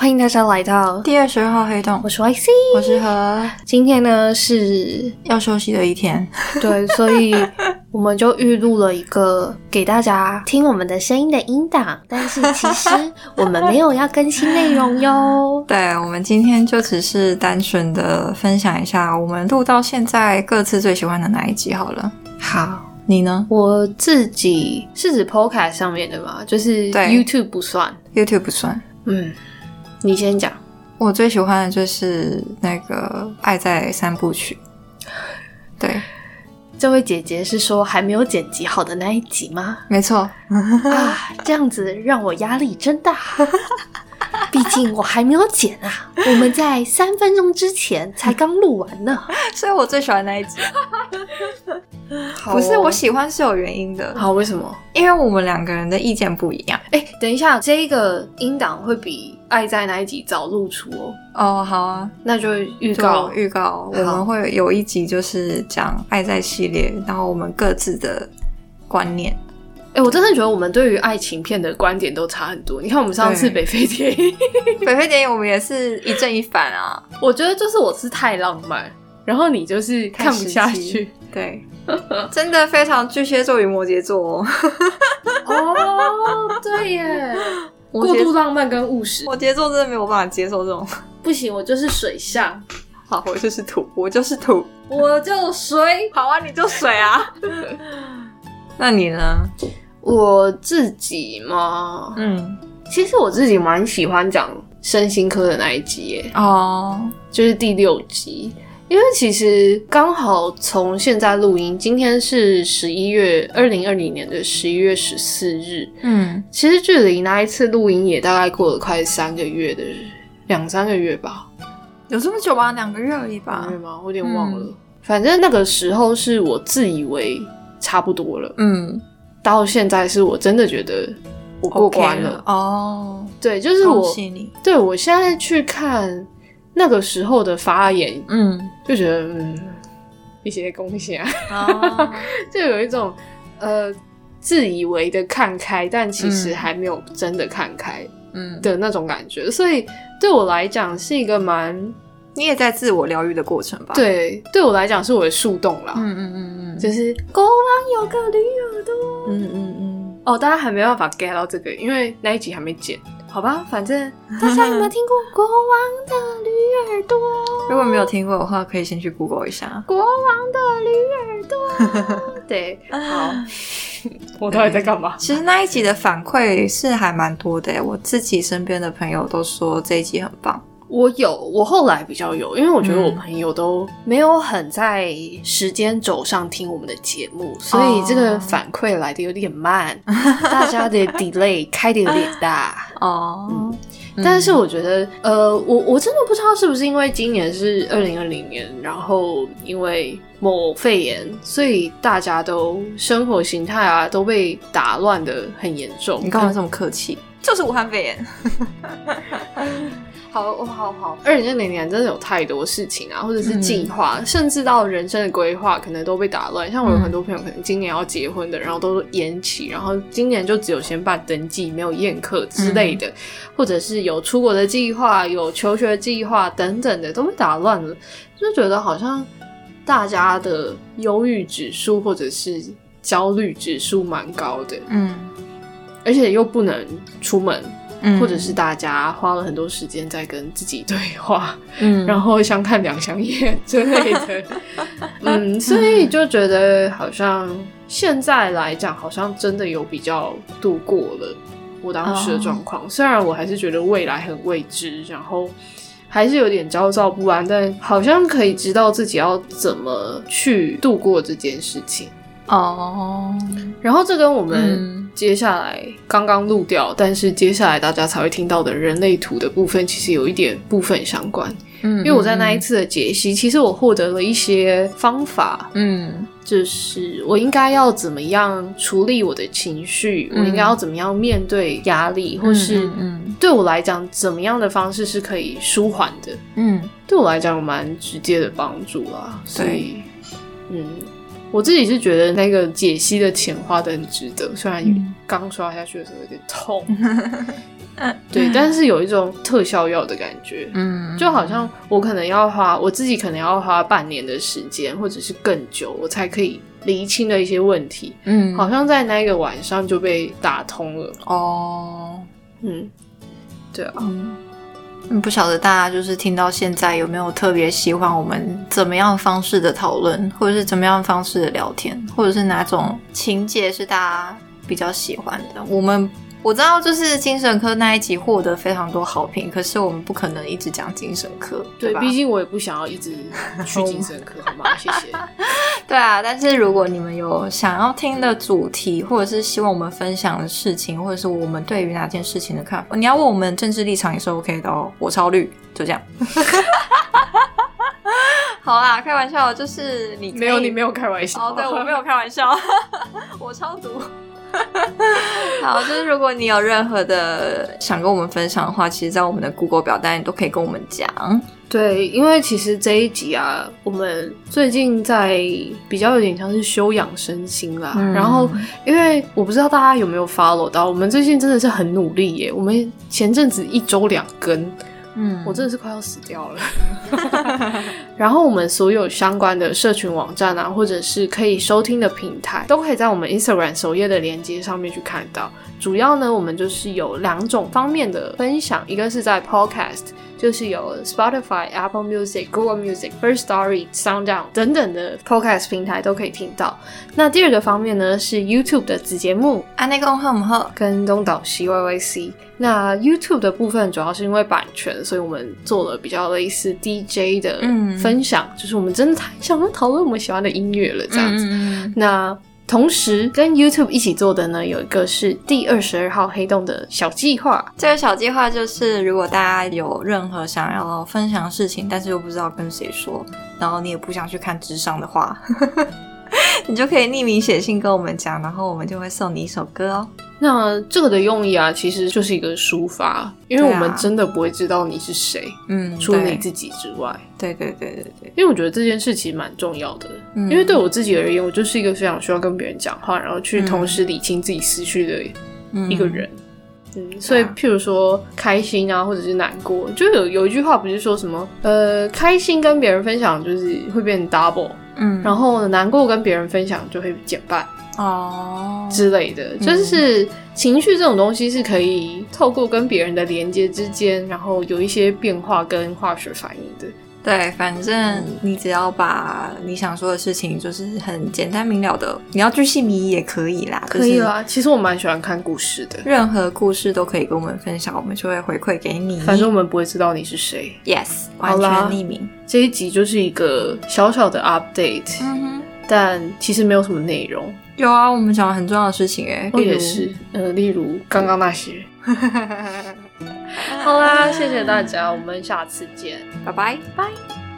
欢迎大家来到，第二十二号黑洞我，是 YC。我是何今天呢是要休息的一天。对，所以我们就预录了一个给大家听我们的声音的音档，但是其实我们没有要更新内容哟。对，我们今天就只是单纯的分享一下我们录到现在各自最喜欢的哪一集好了。好，你呢我自己是指 Podcast 上面的吧，就是对 YouTube 不算。？YouTube 不算。嗯，你先讲。我最喜欢的就是那个《爱在三部曲》。对，这位姐姐是说还没有剪辑好的那一集吗？没错。啊，这样子让我压力真大。毕竟我还没有剪啊，我们在三分钟之前才刚录完呢。所以我最喜欢那一集。不是，我喜欢是有原因的，哦好，为什么？因为我们两个人的意见不一样。哎、等一下，这个音档会比《爱在哪一集》早露出哦，哦，好啊，那就预告。预告，我好们会有一集就是讲爱在系列，然后我们各自的观念。哎、我真的觉得我们对于爱情片的观点都差很多。你看，我们上次北非电影，北非电影我们也是一正一反啊，我觉得就是我是太浪漫，然后你就是看不下去。对，真的非常巨蟹座与摩羯座哦。哦，对耶，过度浪漫跟务实摩羯座真的没有办法接受这种。不行，我就是水象，好，我就是土，我就是土。我就水。好啊，你就水啊。那你呢？我自己嘛，嗯，其实我自己蛮喜欢讲身心科的那一集耶，哦，就是第六集。因为其实刚好从现在录音，今天是十一月二零二零年的十一月十四日，嗯，其实距离那一次录音也大概过了快三个月的两三个月吧，有这么久吗？两个月而已吧对。吗？我有点忘了。嗯反正那个时候是我自以为差不多了，嗯，到现在是我真的觉得我过关了。哦，对，就是我。对我现在去看那个时候的发言，嗯，就觉得嗯，一些贡献啊，哦，就有一种呃自以为的看开，但其实嗯还没有真的看开嗯，的那种感觉，所以对我来讲是一个蛮你也在自我疗愈的过程吧？，对，对我来讲是我的树洞啦，嗯嗯嗯嗯，就是国王有个驴耳朵。嗯嗯嗯，哦，大家还没办法 get 到这个，因为那一集还没剪。好吧，反正大家有没有听过国王的驴耳朵？如果没有听过的话，可以先去 Google 一下。国王的驴耳朵。对，好，我到底在干嘛？其实那一集的反馈是还蛮多的，我自己身边的朋友都说这一集很棒。我有，我后来比较有，因为我觉得嗯。我朋友都没有很在时间轴上听我们的节目，所以这个反馈来的有点慢，大家的 delay 开的有点大。哦，嗯。但是我觉得，呃，我我真的不知道是不是因为今年是二零二零年，然后因为某肺炎，所以大家都生活形态啊都被打乱的很严重。你干嘛这么客气？就是武汉肺炎。好，我好好，二零二零年真的有太多事情啊，或者是计划，甚至到人生的规划，可能都被打乱。像我有很多朋友，可能今年要结婚的，然后都延期，然后今年就只有先办登记，没有宴客之类的，或者是有出国的计划、有求学计划等等的，都被打乱了。就觉得好像大家的忧郁指数或者是焦虑指数蛮高的，嗯而且又不能出门，嗯或者是大家花了很多时间在跟自己对话，嗯然后相看两相厌之类的。嗯，所以就觉得好像现在来讲，好像真的有比较度过了我当时的状况。虽然我还是觉得未来很未知，然后还是有点焦躁不安，但好像可以知道自己要怎么去度过这件事情。哦，然后这跟我们嗯接下来刚刚录掉，但是接下来大家才会听到的人类图的部分，其实有一点部分相关。嗯因为我在那一次的解析，其实我获得了一些方法，嗯就是我应该要怎么样处理我的情绪，嗯我应该要怎么样面对压力，或是嗯对我来讲，怎么样的方式是可以舒缓的，嗯对我来讲有蛮直接的帮助啦。所以，嗯，我自己是觉得那个解析的钱花的很值得，虽然嗯刚刷下去的时候有点痛。对，但是有一种特效药的感觉，嗯，就好像我可能要花我自己可能要花半年的时间，或者是更久，我才可以厘清的一些问题，嗯，好像在那个晚上就被打通了。哦，嗯，对啊，嗯。嗯，不晓得大家就是听到现在有没有特别喜欢我们怎么样方式的讨论，或者是怎么样方式的聊天，或者是哪种情节是大家比较喜欢的？我们我知道就是精神科那一集获得非常多好评，可是我们不可能一直讲精神科，对，吧？毕竟我也不想要一直去精神科，好吗？谢谢。对啊，但是如果你们有想要听的主题，或者是希望我们分享的事情，或者是我们对于哪件事情的看法，你要问我们政治立场也是 OK 的哦。我超绿，就这样。好啦，开玩笑，就是你没有，你没有开玩笑。哦，对我没有开玩笑，我超毒。好，就是如果你有任何的想跟我们分享的话，其实，在我们的 Google 表单你都可以跟我们讲。对，因为其实这一集啊，我们最近在比较有点像是修养身心啦。嗯然后，因为我不知道大家有没有 follow 到，我们最近真的是很努力耶。我们前阵子一周两更，嗯我真的是快要死掉了。然后我们所有相关的社群网站啊，或者是可以收听的平台，都可以在我们 Instagram 首页的连接上面去看到。主要呢，我们就是有两种方面的分享，一个是在 Podcast，就是有 Spotify、Apple Music、Google Music、First Story、SoundOn 等等的 Podcast 平台都可以听到。那第二个方面呢，是 YouTube 的子节目安内公贺姆贺，跟东岛西 YYC。那 YouTube 的部分主要是因为版权，所以我们做了比较类似 DJ 的嗯分享，就是我们真的太想要讨论我们喜欢的音乐了，这样子。嗯那同时跟 YouTube 一起做的呢，有一个是第二十二号黑洞的小计划。这个小计划就是，如果大家有任何想要分享的事情，但是又不知道跟谁说，然后你也不想去看智商的话，你就可以匿名写信跟我们讲，然后我们就会送你一首歌哦。那这个的用意啊，其实就是一个抒发，因为我们真的不会知道你是谁，嗯，除了你自己之外。对对对对对，因为我觉得这件事其实蛮重要的，嗯因为对我自己而言，我就是一个非常需要跟别人讲话，然后去同时理清自己思绪的一个人。嗯，所以譬如说开心啊，或者是难过，就有有一句话不是说什么，呃，开心跟别人分享就是会变 double，嗯，然后难过跟别人分享就会减半哦，之类的，就是情绪这种东西是可以透过跟别人的连接之间，然后有一些变化跟化学反应的。对，反正你只要把你想说的事情，就是很简单明了的，你要巨细靡遗也可以啦，可以啦，其实我蛮喜欢看故事的。任何故事都可以跟我们分享，我们就会回馈给你。反正我们不会知道你是谁。yes，完全匿名。这一集就是一个小小的 update，、嗯，但其实没有什么内容。有啊，我们讲了很重要的事情哎，欸，例如也是，呃，例如刚刚那些。好啦，谢谢大家，我们下次见，拜拜。拜。